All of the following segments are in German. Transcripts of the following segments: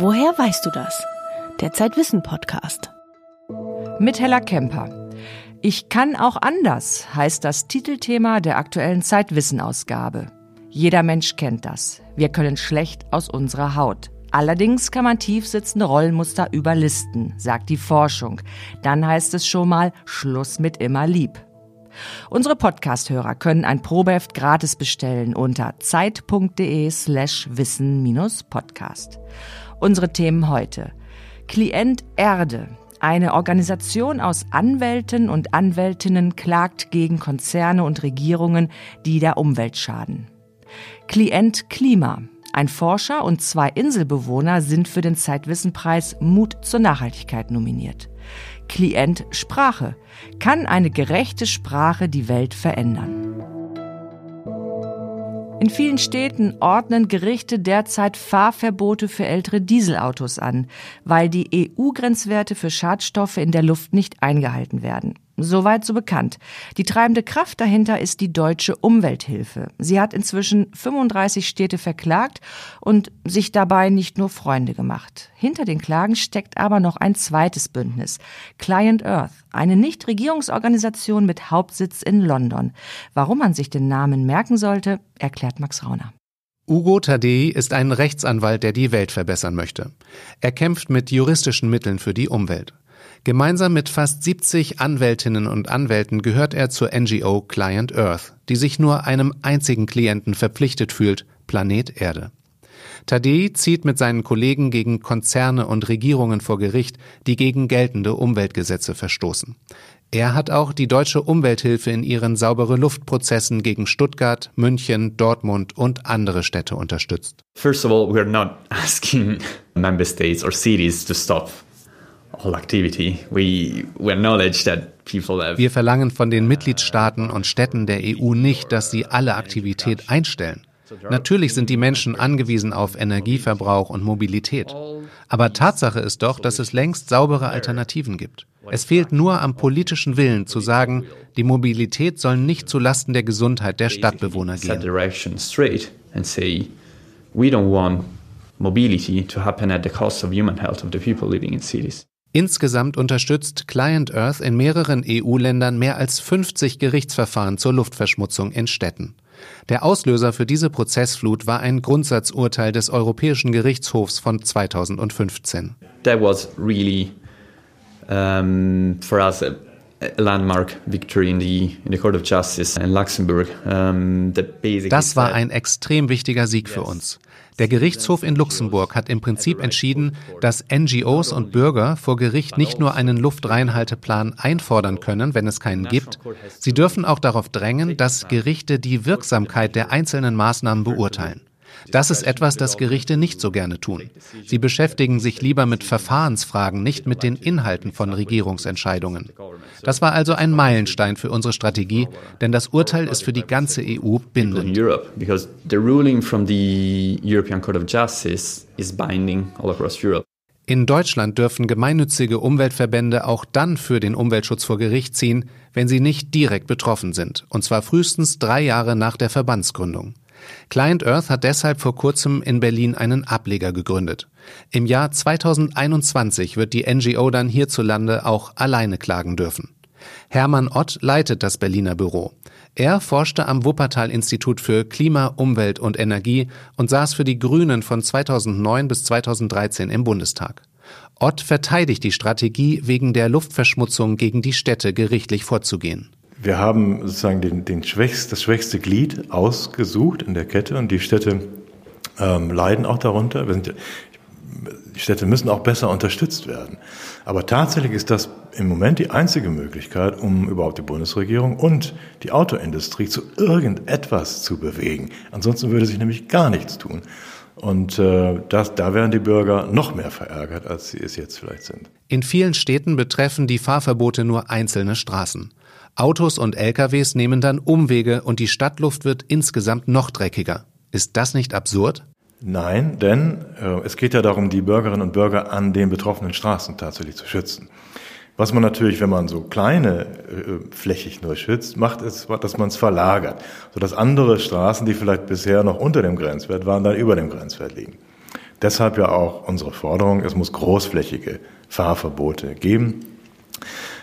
Woher weißt du das? Der Zeitwissen Podcast. Mit Hella Kemper. Ich kann auch anders heißt das Titelthema der aktuellen Zeitwissen-Ausgabe. Jeder Mensch kennt das. Wir können schlecht aus unserer Haut. Allerdings kann man tiefsitzende Rollenmuster überlisten, sagt die Forschung. Dann heißt es schon mal Schluss mit immer lieb. Unsere Podcast-Hörer können ein Probeheft gratis bestellen unter zeit.de slash wissen-podcast. Unsere Themen heute. Klient Erde. Eine Organisation aus Anwälten und Anwältinnen klagt gegen Konzerne und Regierungen, die der Umwelt schaden. Klient Klima. Ein Forscher und zwei Inselbewohner sind für den Zeitwissenpreis Mut zur Nachhaltigkeit nominiert. Klient Sprache. Kann eine gerechte Sprache die Welt verändern? In vielen Städten ordnen Gerichte derzeit Fahrverbote für ältere Dieselautos an, weil die EU-Grenzwerte für Schadstoffe in der Luft nicht eingehalten werden. Soweit so bekannt. Die treibende Kraft dahinter ist die deutsche Umwelthilfe. Sie hat inzwischen 35 Städte verklagt und sich dabei nicht nur Freunde gemacht. Hinter den Klagen steckt aber noch ein zweites Bündnis. Client Earth, eine Nichtregierungsorganisation mit Hauptsitz in London. Warum man sich den Namen merken sollte, erklärt Max Rauner. Ugo Tadei ist ein Rechtsanwalt, der die Welt verbessern möchte. Er kämpft mit juristischen Mitteln für die Umwelt. Gemeinsam mit fast 70 Anwältinnen und Anwälten gehört er zur NGO Client Earth, die sich nur einem einzigen Klienten verpflichtet fühlt, Planet Erde. Tadei zieht mit seinen Kollegen gegen Konzerne und Regierungen vor Gericht, die gegen geltende Umweltgesetze verstoßen. Er hat auch die deutsche Umwelthilfe in ihren saubere Luftprozessen gegen Stuttgart, München, Dortmund und andere Städte unterstützt. First of all, we are not asking member states or cities to stop wir verlangen von den Mitgliedstaaten und Städten der EU nicht, dass sie alle Aktivität einstellen. Natürlich sind die Menschen angewiesen auf Energieverbrauch und Mobilität. Aber Tatsache ist doch, dass es längst saubere Alternativen gibt. Es fehlt nur am politischen Willen zu sagen, die Mobilität soll nicht zu Lasten der Gesundheit der Stadtbewohner gehen. Mobility to happen at the cost of human health of the people living in cities. Insgesamt unterstützt Client Earth in mehreren EU-Ländern mehr als 50 Gerichtsverfahren zur Luftverschmutzung in Städten. Der Auslöser für diese Prozessflut war ein Grundsatzurteil des Europäischen Gerichtshofs von 2015. That was really um, for us a, landmark victory in the, in the Court of Justice in Luxembourg. Um, das war ein extrem wichtiger Sieg für uns. Der Gerichtshof in Luxemburg hat im Prinzip entschieden, dass NGOs und Bürger vor Gericht nicht nur einen Luftreinhalteplan einfordern können, wenn es keinen gibt, sie dürfen auch darauf drängen, dass Gerichte die Wirksamkeit der einzelnen Maßnahmen beurteilen. Das ist etwas, das Gerichte nicht so gerne tun. Sie beschäftigen sich lieber mit Verfahrensfragen, nicht mit den Inhalten von Regierungsentscheidungen. Das war also ein Meilenstein für unsere Strategie, denn das Urteil ist für die ganze EU bindend. In Deutschland dürfen gemeinnützige Umweltverbände auch dann für den Umweltschutz vor Gericht ziehen, wenn sie nicht direkt betroffen sind, und zwar frühestens drei Jahre nach der Verbandsgründung. Client Earth hat deshalb vor kurzem in Berlin einen Ableger gegründet. Im Jahr 2021 wird die NGO dann hierzulande auch alleine klagen dürfen. Hermann Ott leitet das Berliner Büro. Er forschte am Wuppertal-Institut für Klima, Umwelt und Energie und saß für die Grünen von 2009 bis 2013 im Bundestag. Ott verteidigt die Strategie, wegen der Luftverschmutzung gegen die Städte gerichtlich vorzugehen. Wir haben sozusagen den, den schwächst, das schwächste Glied ausgesucht in der Kette und die Städte ähm, leiden auch darunter. Sind, die Städte müssen auch besser unterstützt werden. Aber tatsächlich ist das im Moment die einzige Möglichkeit, um überhaupt die Bundesregierung und die Autoindustrie zu irgendetwas zu bewegen. Ansonsten würde sich nämlich gar nichts tun. Und äh, das, da wären die Bürger noch mehr verärgert, als sie es jetzt vielleicht sind. In vielen Städten betreffen die Fahrverbote nur einzelne Straßen. Autos und LKWs nehmen dann Umwege und die Stadtluft wird insgesamt noch dreckiger. Ist das nicht absurd? Nein, denn äh, es geht ja darum, die Bürgerinnen und Bürger an den betroffenen Straßen tatsächlich zu schützen. Was man natürlich, wenn man so kleine äh, flächig nur schützt, macht, ist, dass man es verlagert, sodass andere Straßen, die vielleicht bisher noch unter dem Grenzwert waren, dann über dem Grenzwert liegen. Deshalb ja auch unsere Forderung, es muss großflächige Fahrverbote geben.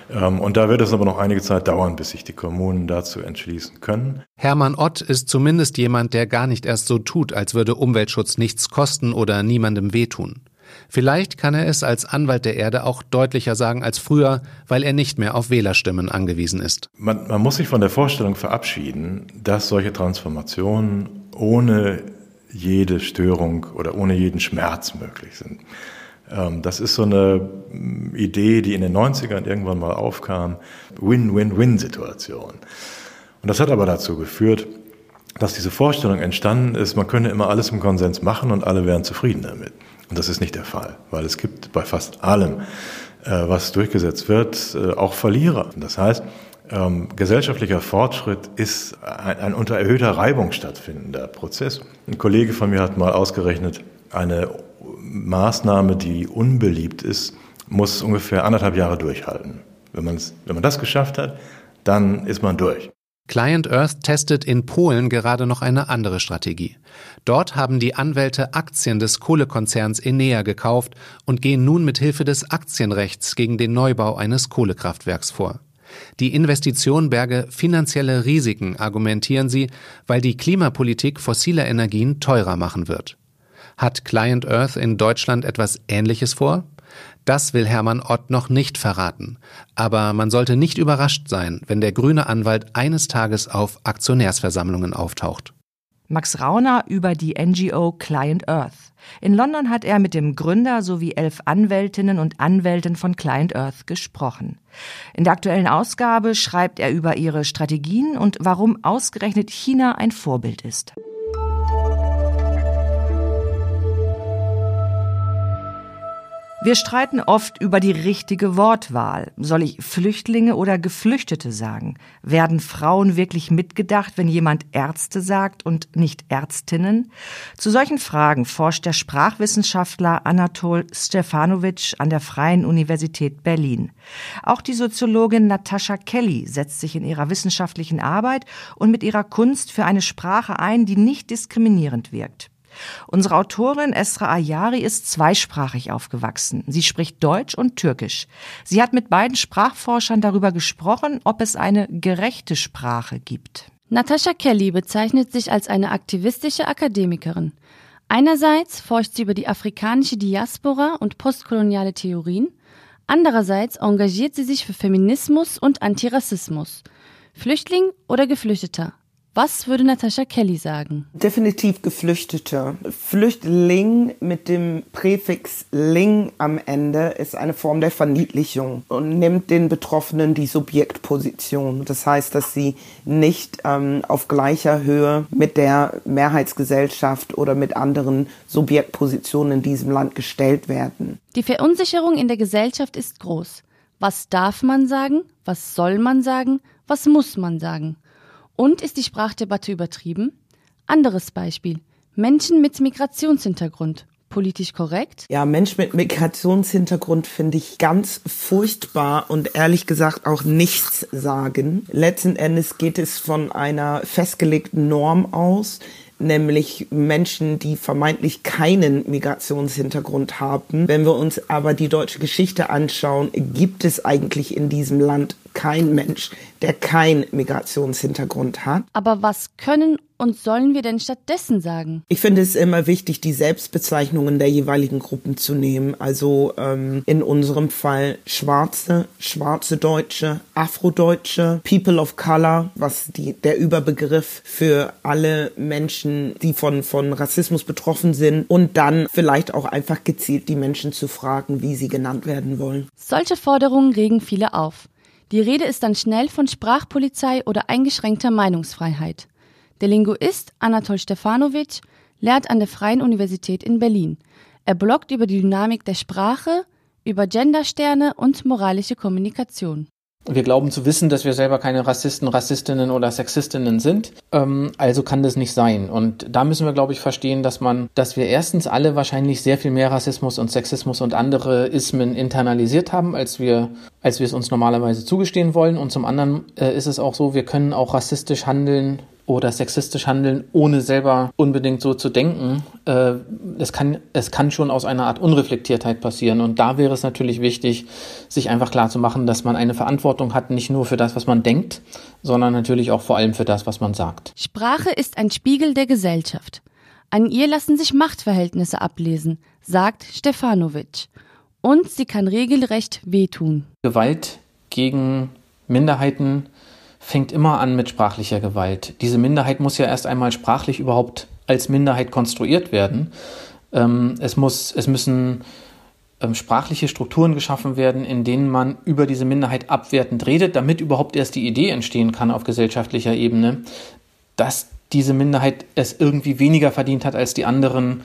Ähm, und da wird es aber noch einige Zeit dauern, bis sich die Kommunen dazu entschließen können. Hermann Ott ist zumindest jemand, der gar nicht erst so tut, als würde Umweltschutz nichts kosten oder niemandem wehtun. Vielleicht kann er es als Anwalt der Erde auch deutlicher sagen als früher, weil er nicht mehr auf Wählerstimmen angewiesen ist. Man, man muss sich von der Vorstellung verabschieden, dass solche Transformationen ohne jede Störung oder ohne jeden Schmerz möglich sind. Ähm, das ist so eine mm, Idee, die in den 90ern irgendwann mal aufkam. Win-Win-Win-Situation. Und das hat aber dazu geführt, dass diese Vorstellung entstanden ist, man könne immer alles im Konsens machen und alle wären zufrieden damit. Und das ist nicht der Fall, weil es gibt bei fast allem, äh, was durchgesetzt wird, äh, auch Verlierer. Das heißt, ähm, gesellschaftlicher Fortschritt ist ein, ein unter erhöhter Reibung stattfindender Prozess. Ein Kollege von mir hat mal ausgerechnet, eine Maßnahme, die unbeliebt ist, muss ungefähr anderthalb Jahre durchhalten. Wenn, wenn man das geschafft hat, dann ist man durch. Client Earth testet in Polen gerade noch eine andere Strategie. Dort haben die Anwälte Aktien des Kohlekonzerns Enea gekauft und gehen nun mit Hilfe des Aktienrechts gegen den Neubau eines Kohlekraftwerks vor. Die Investition berge finanzielle Risiken, argumentieren sie, weil die Klimapolitik fossiler Energien teurer machen wird. Hat Client Earth in Deutschland etwas Ähnliches vor? Das will Hermann Ott noch nicht verraten. Aber man sollte nicht überrascht sein, wenn der grüne Anwalt eines Tages auf Aktionärsversammlungen auftaucht. Max Rauner über die NGO Client Earth. In London hat er mit dem Gründer sowie elf Anwältinnen und Anwälten von Client Earth gesprochen. In der aktuellen Ausgabe schreibt er über ihre Strategien und warum ausgerechnet China ein Vorbild ist. Wir streiten oft über die richtige Wortwahl. Soll ich Flüchtlinge oder Geflüchtete sagen? Werden Frauen wirklich mitgedacht, wenn jemand Ärzte sagt und nicht Ärztinnen? Zu solchen Fragen forscht der Sprachwissenschaftler Anatol Stefanovic an der Freien Universität Berlin. Auch die Soziologin Natascha Kelly setzt sich in ihrer wissenschaftlichen Arbeit und mit ihrer Kunst für eine Sprache ein, die nicht diskriminierend wirkt. Unsere Autorin Esra Ayari ist zweisprachig aufgewachsen. Sie spricht Deutsch und Türkisch. Sie hat mit beiden Sprachforschern darüber gesprochen, ob es eine gerechte Sprache gibt. Natascha Kelly bezeichnet sich als eine aktivistische Akademikerin. Einerseits forscht sie über die afrikanische Diaspora und postkoloniale Theorien, andererseits engagiert sie sich für Feminismus und Antirassismus. Flüchtling oder Geflüchteter, was würde Natascha Kelly sagen? Definitiv Geflüchtete. Flüchtling mit dem Präfix ling am Ende ist eine Form der Verniedlichung und nimmt den Betroffenen die Subjektposition. Das heißt, dass sie nicht ähm, auf gleicher Höhe mit der Mehrheitsgesellschaft oder mit anderen Subjektpositionen in diesem Land gestellt werden. Die Verunsicherung in der Gesellschaft ist groß. Was darf man sagen? Was soll man sagen? Was muss man sagen? Und ist die Sprachdebatte übertrieben? Anderes Beispiel. Menschen mit Migrationshintergrund. Politisch korrekt? Ja, Mensch mit Migrationshintergrund finde ich ganz furchtbar und ehrlich gesagt auch nichts sagen. Letzten Endes geht es von einer festgelegten Norm aus, nämlich Menschen, die vermeintlich keinen Migrationshintergrund haben. Wenn wir uns aber die deutsche Geschichte anschauen, gibt es eigentlich in diesem Land kein Mensch, der keinen Migrationshintergrund hat. Aber was können und sollen wir denn stattdessen sagen? Ich finde es immer wichtig, die Selbstbezeichnungen der jeweiligen Gruppen zu nehmen. Also ähm, in unserem Fall Schwarze, schwarze Deutsche, Afrodeutsche, People of Color, was die, der Überbegriff für alle Menschen, die von, von Rassismus betroffen sind. Und dann vielleicht auch einfach gezielt die Menschen zu fragen, wie sie genannt werden wollen. Solche Forderungen regen viele auf. Die Rede ist dann schnell von Sprachpolizei oder eingeschränkter Meinungsfreiheit. Der Linguist Anatol Stefanovic lehrt an der Freien Universität in Berlin. Er bloggt über die Dynamik der Sprache, über Gendersterne und moralische Kommunikation. Wir glauben zu wissen, dass wir selber keine Rassisten, Rassistinnen oder Sexistinnen sind. Ähm, also kann das nicht sein. Und da müssen wir, glaube ich, verstehen, dass man, dass wir erstens alle wahrscheinlich sehr viel mehr Rassismus und Sexismus und andere Ismen internalisiert haben, als wir, als wir es uns normalerweise zugestehen wollen. Und zum anderen äh, ist es auch so, wir können auch rassistisch handeln oder sexistisch handeln, ohne selber unbedingt so zu denken. Äh, es, kann, es kann schon aus einer Art Unreflektiertheit passieren. Und da wäre es natürlich wichtig, sich einfach klar zu machen, dass man eine Verantwortung hat, nicht nur für das, was man denkt, sondern natürlich auch vor allem für das, was man sagt. Sprache ist ein Spiegel der Gesellschaft. An ihr lassen sich Machtverhältnisse ablesen, sagt Stefanovic. Und sie kann regelrecht wehtun. Gewalt gegen Minderheiten fängt immer an mit sprachlicher Gewalt. Diese Minderheit muss ja erst einmal sprachlich überhaupt als Minderheit konstruiert werden. Ähm, es, muss, es müssen ähm, sprachliche Strukturen geschaffen werden, in denen man über diese Minderheit abwertend redet, damit überhaupt erst die Idee entstehen kann auf gesellschaftlicher Ebene, dass diese Minderheit es irgendwie weniger verdient hat als die anderen,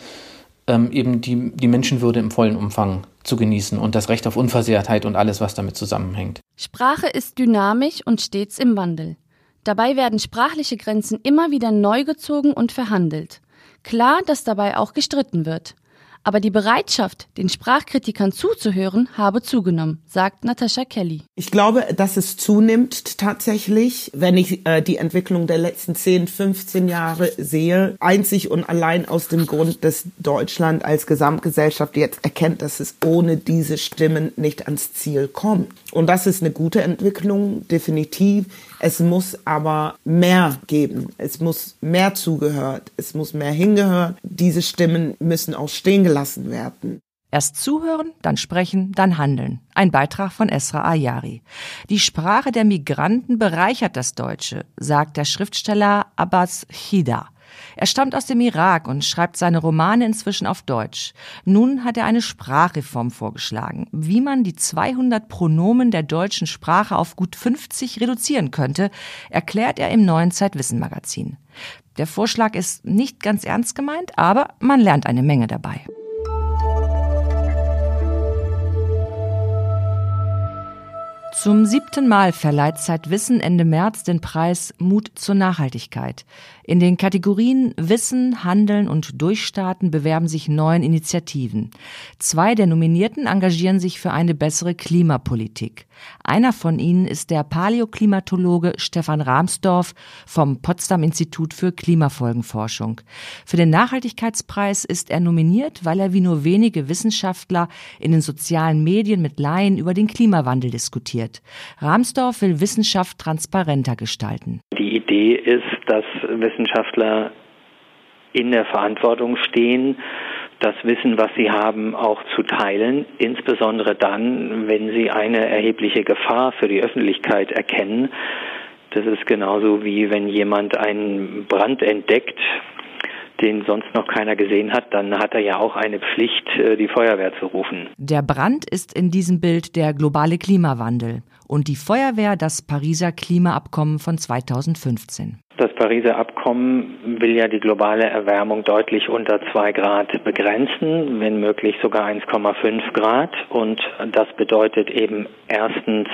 ähm, eben die, die Menschenwürde im vollen Umfang zu genießen und das Recht auf Unversehrtheit und alles, was damit zusammenhängt. Sprache ist dynamisch und stets im Wandel. Dabei werden sprachliche Grenzen immer wieder neu gezogen und verhandelt. Klar, dass dabei auch gestritten wird. Aber die Bereitschaft, den Sprachkritikern zuzuhören, habe zugenommen, sagt Natascha Kelly. Ich glaube, dass es zunimmt tatsächlich, wenn ich äh, die Entwicklung der letzten 10, 15 Jahre sehe. Einzig und allein aus dem Grund, dass Deutschland als Gesamtgesellschaft jetzt erkennt, dass es ohne diese Stimmen nicht ans Ziel kommt. Und das ist eine gute Entwicklung, definitiv. Es muss aber mehr geben. Es muss mehr zugehört. Es muss mehr hingehört. Diese Stimmen müssen auch stehen gelassen werden. Erst zuhören, dann sprechen, dann handeln. Ein Beitrag von Esra Ayari. Die Sprache der Migranten bereichert das Deutsche, sagt der Schriftsteller Abbas Chida. Er stammt aus dem Irak und schreibt seine Romane inzwischen auf Deutsch. Nun hat er eine Sprachreform vorgeschlagen, wie man die 200 Pronomen der deutschen Sprache auf gut 50 reduzieren könnte, erklärt er im neuen Zeitwissen Magazin. Der Vorschlag ist nicht ganz ernst gemeint, aber man lernt eine Menge dabei. Zum siebten Mal verleiht Zeitwissen Ende März den Preis Mut zur Nachhaltigkeit. In den Kategorien Wissen, Handeln und Durchstarten bewerben sich neun Initiativen. Zwei der Nominierten engagieren sich für eine bessere Klimapolitik. Einer von ihnen ist der Paläoklimatologe Stefan Rahmsdorf vom Potsdam Institut für Klimafolgenforschung. Für den Nachhaltigkeitspreis ist er nominiert, weil er wie nur wenige Wissenschaftler in den sozialen Medien mit Laien über den Klimawandel diskutiert. Rahmsdorf will Wissenschaft transparenter gestalten. Die Idee ist, dass Wissenschaftler in der Verantwortung stehen, das Wissen, was sie haben, auch zu teilen, insbesondere dann, wenn sie eine erhebliche Gefahr für die Öffentlichkeit erkennen. Das ist genauso wie wenn jemand einen Brand entdeckt, den sonst noch keiner gesehen hat, dann hat er ja auch eine Pflicht, äh, die Feuerwehr zu rufen. Der Brand ist in diesem Bild der globale Klimawandel und die Feuerwehr das Pariser Klimaabkommen von 2015. Das Pariser Abkommen will ja die globale Erwärmung deutlich unter zwei Grad begrenzen, wenn möglich sogar 1,5 Grad. Und das bedeutet eben erstens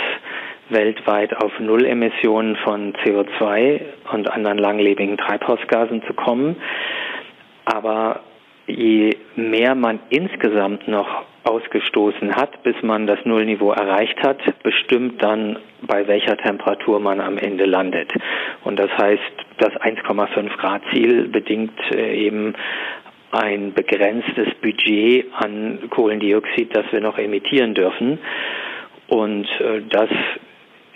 weltweit auf Nullemissionen von CO2 und anderen langlebigen Treibhausgasen zu kommen. Aber je mehr man insgesamt noch ausgestoßen hat, bis man das Nullniveau erreicht hat, bestimmt dann, bei welcher Temperatur man am Ende landet. Und das heißt, das 1,5 Grad Ziel bedingt äh, eben ein begrenztes Budget an Kohlendioxid, das wir noch emittieren dürfen. Und äh, das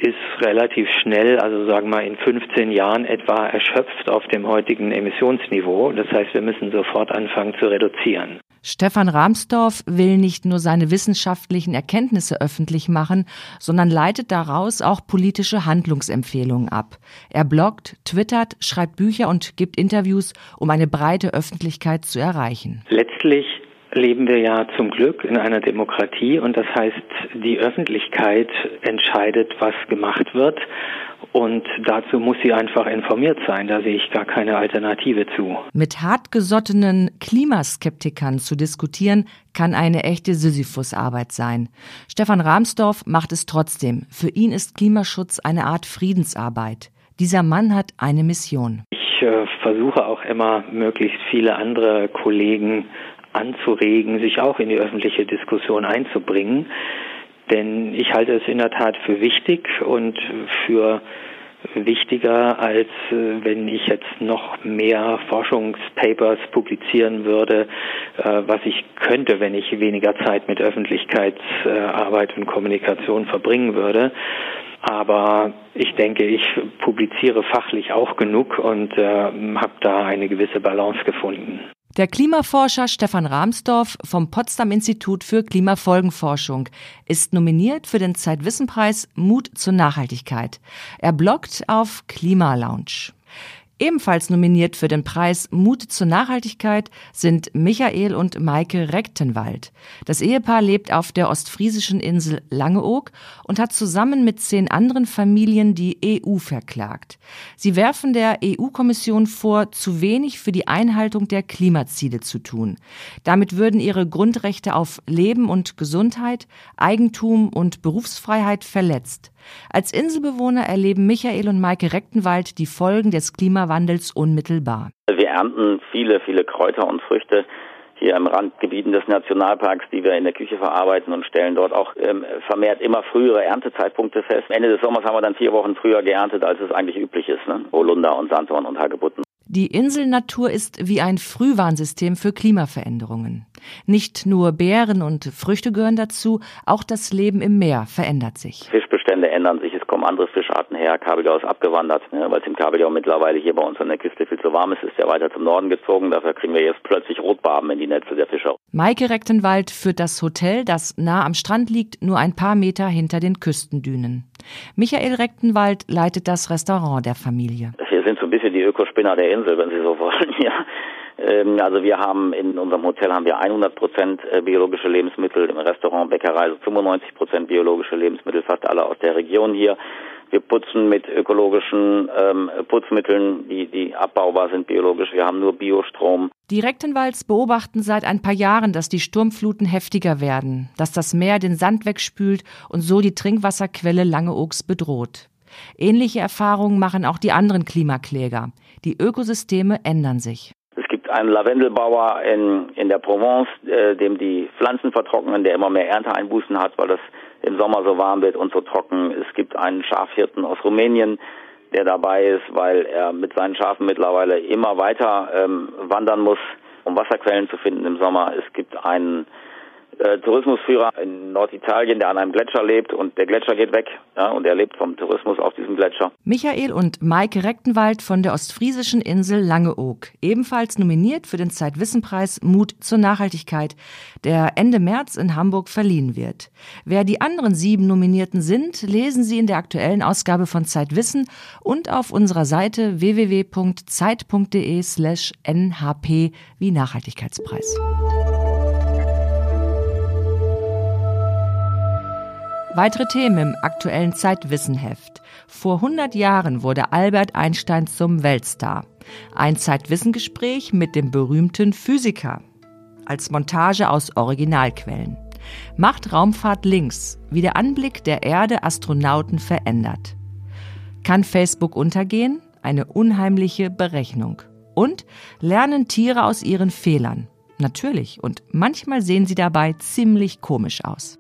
ist relativ schnell, also sagen wir in 15 Jahren etwa erschöpft auf dem heutigen Emissionsniveau. Das heißt, wir müssen sofort anfangen zu reduzieren. Stefan Rahmsdorf will nicht nur seine wissenschaftlichen Erkenntnisse öffentlich machen, sondern leitet daraus auch politische Handlungsempfehlungen ab. Er bloggt, twittert, schreibt Bücher und gibt Interviews, um eine breite Öffentlichkeit zu erreichen. Letztlich leben wir ja zum Glück in einer Demokratie und das heißt, die Öffentlichkeit entscheidet, was gemacht wird und dazu muss sie einfach informiert sein. Da sehe ich gar keine Alternative zu. Mit hartgesottenen Klimaskeptikern zu diskutieren, kann eine echte Sisyphusarbeit sein. Stefan Rahmsdorf macht es trotzdem. Für ihn ist Klimaschutz eine Art Friedensarbeit. Dieser Mann hat eine Mission. Ich äh, versuche auch immer, möglichst viele andere Kollegen anzuregen, sich auch in die öffentliche Diskussion einzubringen. Denn ich halte es in der Tat für wichtig und für wichtiger, als äh, wenn ich jetzt noch mehr Forschungspapers publizieren würde, äh, was ich könnte, wenn ich weniger Zeit mit Öffentlichkeitsarbeit und Kommunikation verbringen würde. Aber ich denke, ich publiziere fachlich auch genug und äh, habe da eine gewisse Balance gefunden. Der Klimaforscher Stefan Rahmsdorf vom Potsdam Institut für Klimafolgenforschung ist nominiert für den Zeitwissenpreis Mut zur Nachhaltigkeit. Er bloggt auf Klimalounge. Ebenfalls nominiert für den Preis Mut zur Nachhaltigkeit sind Michael und Maike Rechtenwald. Das Ehepaar lebt auf der ostfriesischen Insel Langeoog und hat zusammen mit zehn anderen Familien die EU verklagt. Sie werfen der EU-Kommission vor, zu wenig für die Einhaltung der Klimaziele zu tun. Damit würden ihre Grundrechte auf Leben und Gesundheit, Eigentum und Berufsfreiheit verletzt. Als Inselbewohner erleben Michael und Maike Rechtenwald die Folgen des Klimawandels unmittelbar. Wir ernten viele, viele Kräuter und Früchte hier im Randgebieten des Nationalparks, die wir in der Küche verarbeiten und stellen dort auch ähm, vermehrt immer frühere Erntezeitpunkte fest. Ende des Sommers haben wir dann vier Wochen früher geerntet, als es eigentlich üblich ist. Ne? Holunder und Sanddorn und Hagebutten. Die Inselnatur ist wie ein Frühwarnsystem für Klimaveränderungen. Nicht nur Beeren und Früchte gehören dazu, auch das Leben im Meer verändert sich. Fischbestände ändern sich, es kommen andere Fischarten her. Kabeljau ist abgewandert, ne, weil es im Kabeljau mittlerweile hier bei uns an der Küste viel zu warm ist, ist er weiter zum Norden gezogen. Dafür kriegen wir jetzt plötzlich Rotbarben in die Netze der Fischer. Maike Rechtenwald führt das Hotel, das nah am Strand liegt, nur ein paar Meter hinter den Küstendünen. Michael Rechtenwald leitet das Restaurant der Familie. Bisschen die Ökospinner der Insel, wenn Sie so wollen, ja. Ähm, also wir haben in unserem Hotel haben wir 100 Prozent äh, biologische Lebensmittel, im Restaurant Bäckerei so 95 Prozent biologische Lebensmittel, fast alle aus der Region hier. Wir putzen mit ökologischen ähm, Putzmitteln, die, die abbaubar sind biologisch. Wir haben nur Biostrom. Die Rechtenwalds beobachten seit ein paar Jahren, dass die Sturmfluten heftiger werden, dass das Meer den Sand wegspült und so die Trinkwasserquelle Langeoaks bedroht. Ähnliche Erfahrungen machen auch die anderen Klimakläger. Die Ökosysteme ändern sich einen Lavendelbauer in, in der Provence, äh, dem die Pflanzen vertrocknen, der immer mehr Ernteeinbußen hat, weil das im Sommer so warm wird und so trocken. Es gibt einen Schafhirten aus Rumänien, der dabei ist, weil er mit seinen Schafen mittlerweile immer weiter ähm, wandern muss, um Wasserquellen zu finden im Sommer. Es gibt einen äh, Tourismusführer in Norditalien, der an einem Gletscher lebt und der Gletscher geht weg ja, und er lebt vom Tourismus auf diesem Gletscher. Michael und Maike Rechtenwald von der ostfriesischen Insel Langeoog, ebenfalls nominiert für den Zeitwissenpreis Mut zur Nachhaltigkeit, der Ende März in Hamburg verliehen wird. Wer die anderen sieben Nominierten sind, lesen Sie in der aktuellen Ausgabe von Zeitwissen und auf unserer Seite www.zeit.de slash nhp wie Nachhaltigkeitspreis. Weitere Themen im aktuellen Zeitwissenheft. Vor 100 Jahren wurde Albert Einstein zum Weltstar. Ein Zeitwissengespräch mit dem berühmten Physiker. Als Montage aus Originalquellen. Macht Raumfahrt links, wie der Anblick der Erde Astronauten verändert. Kann Facebook untergehen? Eine unheimliche Berechnung. Und lernen Tiere aus ihren Fehlern. Natürlich, und manchmal sehen sie dabei ziemlich komisch aus.